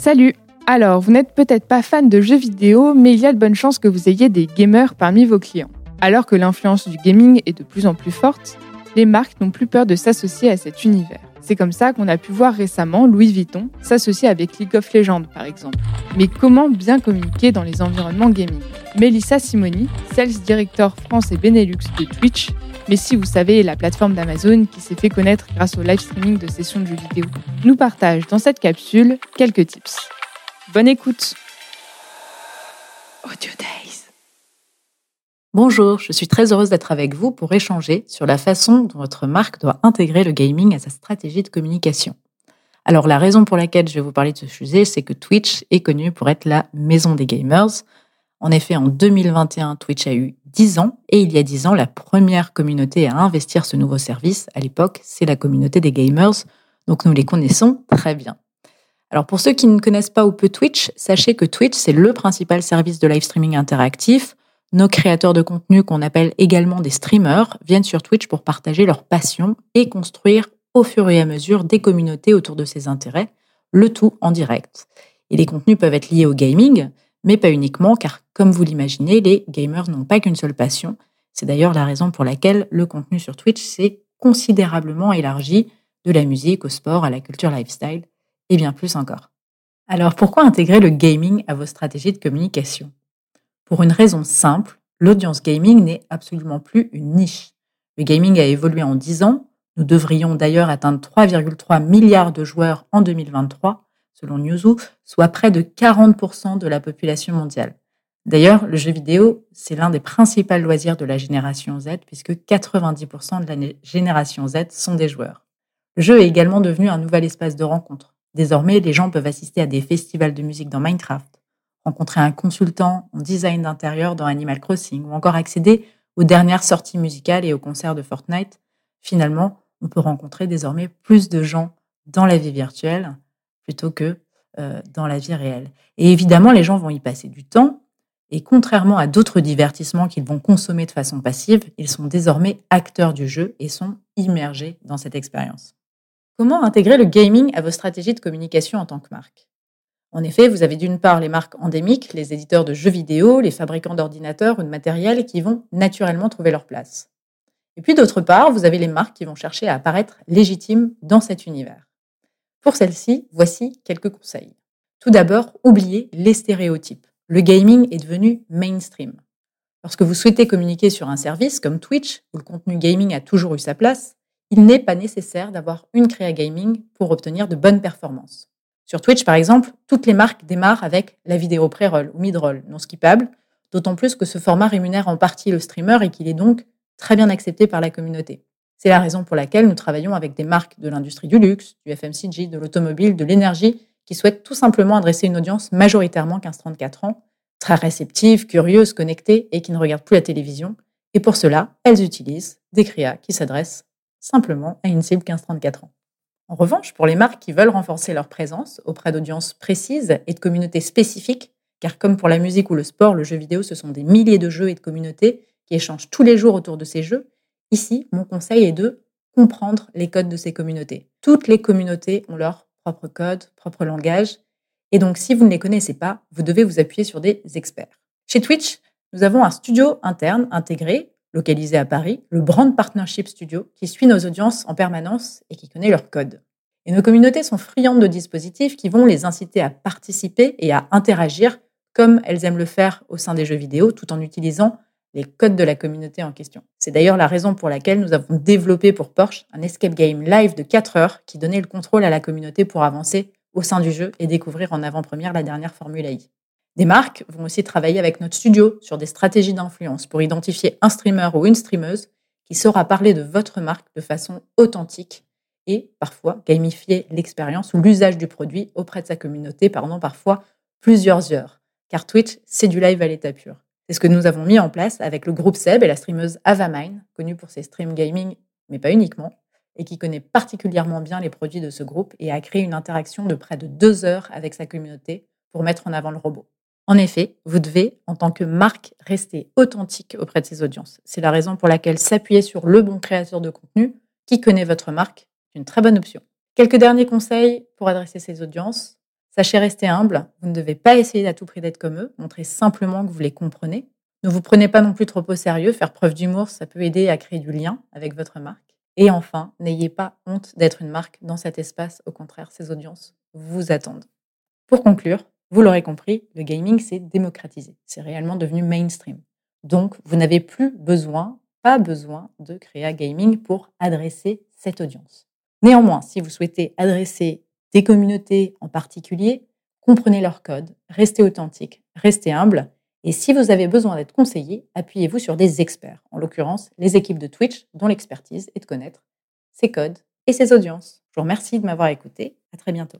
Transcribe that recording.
Salut Alors, vous n'êtes peut-être pas fan de jeux vidéo, mais il y a de bonnes chances que vous ayez des gamers parmi vos clients. Alors que l'influence du gaming est de plus en plus forte, les marques n'ont plus peur de s'associer à cet univers. C'est comme ça qu'on a pu voir récemment Louis Vuitton s'associer avec League of Legends par exemple. Mais comment bien communiquer dans les environnements gaming? Melissa Simoni, Sales Director France et Benelux de Twitch, mais si vous savez, la plateforme d'Amazon qui s'est fait connaître grâce au live streaming de sessions de jeux vidéo, nous partage dans cette capsule quelques tips. Bonne écoute Bonjour, je suis très heureuse d'être avec vous pour échanger sur la façon dont votre marque doit intégrer le gaming à sa stratégie de communication. Alors la raison pour laquelle je vais vous parler de ce sujet, c'est que Twitch est connu pour être la maison des gamers. En effet, en 2021, Twitch a eu 10 ans et il y a 10 ans, la première communauté à investir ce nouveau service, à l'époque, c'est la communauté des gamers, donc nous les connaissons très bien. Alors pour ceux qui ne connaissent pas ou peu Twitch, sachez que Twitch, c'est le principal service de live streaming interactif nos créateurs de contenu, qu'on appelle également des streamers, viennent sur Twitch pour partager leur passion et construire au fur et à mesure des communautés autour de ces intérêts, le tout en direct. Et les contenus peuvent être liés au gaming, mais pas uniquement, car comme vous l'imaginez, les gamers n'ont pas qu'une seule passion. C'est d'ailleurs la raison pour laquelle le contenu sur Twitch s'est considérablement élargi de la musique au sport à la culture lifestyle et bien plus encore. Alors pourquoi intégrer le gaming à vos stratégies de communication? Pour une raison simple, l'audience gaming n'est absolument plus une niche. Le gaming a évolué en 10 ans. Nous devrions d'ailleurs atteindre 3,3 milliards de joueurs en 2023, selon Newzoo, soit près de 40% de la population mondiale. D'ailleurs, le jeu vidéo, c'est l'un des principaux loisirs de la génération Z, puisque 90% de la génération Z sont des joueurs. Le jeu est également devenu un nouvel espace de rencontre. Désormais, les gens peuvent assister à des festivals de musique dans Minecraft, rencontrer un consultant en design d'intérieur dans Animal Crossing ou encore accéder aux dernières sorties musicales et aux concerts de Fortnite, finalement, on peut rencontrer désormais plus de gens dans la vie virtuelle plutôt que euh, dans la vie réelle. Et évidemment, les gens vont y passer du temps. Et contrairement à d'autres divertissements qu'ils vont consommer de façon passive, ils sont désormais acteurs du jeu et sont immergés dans cette expérience. Comment intégrer le gaming à vos stratégies de communication en tant que marque? En effet, vous avez d'une part les marques endémiques, les éditeurs de jeux vidéo, les fabricants d'ordinateurs ou de matériel qui vont naturellement trouver leur place. Et puis d'autre part, vous avez les marques qui vont chercher à apparaître légitimes dans cet univers. Pour celles-ci, voici quelques conseils. Tout d'abord, oubliez les stéréotypes. Le gaming est devenu mainstream. Lorsque vous souhaitez communiquer sur un service comme Twitch, où le contenu gaming a toujours eu sa place, il n'est pas nécessaire d'avoir une créa gaming pour obtenir de bonnes performances. Sur Twitch, par exemple, toutes les marques démarrent avec la vidéo pré-roll ou mid-roll, non skippable, d'autant plus que ce format rémunère en partie le streamer et qu'il est donc très bien accepté par la communauté. C'est la raison pour laquelle nous travaillons avec des marques de l'industrie du luxe, du FMCG, de l'automobile, de l'énergie, qui souhaitent tout simplement adresser une audience majoritairement 15-34 ans, très réceptive, curieuse, connectée et qui ne regarde plus la télévision. Et pour cela, elles utilisent des créas qui s'adressent simplement à une cible 15-34 ans. En revanche, pour les marques qui veulent renforcer leur présence auprès d'audiences précises et de communautés spécifiques, car comme pour la musique ou le sport, le jeu vidéo, ce sont des milliers de jeux et de communautés qui échangent tous les jours autour de ces jeux, ici, mon conseil est de comprendre les codes de ces communautés. Toutes les communautés ont leur propre code, propre langage, et donc si vous ne les connaissez pas, vous devez vous appuyer sur des experts. Chez Twitch, nous avons un studio interne intégré localisé à Paris, le Brand Partnership Studio, qui suit nos audiences en permanence et qui connaît leur code. Et nos communautés sont friandes de dispositifs qui vont les inciter à participer et à interagir comme elles aiment le faire au sein des jeux vidéo, tout en utilisant les codes de la communauté en question. C'est d'ailleurs la raison pour laquelle nous avons développé pour Porsche un escape game live de 4 heures qui donnait le contrôle à la communauté pour avancer au sein du jeu et découvrir en avant-première la dernière Formule AI. Des marques vont aussi travailler avec notre studio sur des stratégies d'influence pour identifier un streamer ou une streameuse qui saura parler de votre marque de façon authentique et parfois gamifier l'expérience ou l'usage du produit auprès de sa communauté pendant parfois plusieurs heures. Car Twitch, c'est du live à l'état pur. C'est ce que nous avons mis en place avec le groupe Seb et la streameuse Avamine, connue pour ses streams gaming, mais pas uniquement, et qui connaît particulièrement bien les produits de ce groupe et a créé une interaction de près de deux heures avec sa communauté pour mettre en avant le robot. En effet, vous devez, en tant que marque, rester authentique auprès de ses audiences. C'est la raison pour laquelle s'appuyer sur le bon créateur de contenu qui connaît votre marque est une très bonne option. Quelques derniers conseils pour adresser ces audiences. Sachez rester humble, vous ne devez pas essayer à tout prix d'être comme eux, montrez simplement que vous les comprenez. Ne vous prenez pas non plus trop au sérieux, faire preuve d'humour, ça peut aider à créer du lien avec votre marque. Et enfin, n'ayez pas honte d'être une marque dans cet espace, au contraire, ces audiences vous attendent. Pour conclure, vous l'aurez compris, le gaming s'est démocratisé, c'est réellement devenu mainstream. Donc, vous n'avez plus besoin, pas besoin de créer gaming pour adresser cette audience. Néanmoins, si vous souhaitez adresser des communautés en particulier, comprenez leur code, restez authentique, restez humble. Et si vous avez besoin d'être conseillé, appuyez-vous sur des experts, en l'occurrence les équipes de Twitch, dont l'expertise est de connaître ses codes et ses audiences. Je vous remercie de m'avoir écouté. À très bientôt.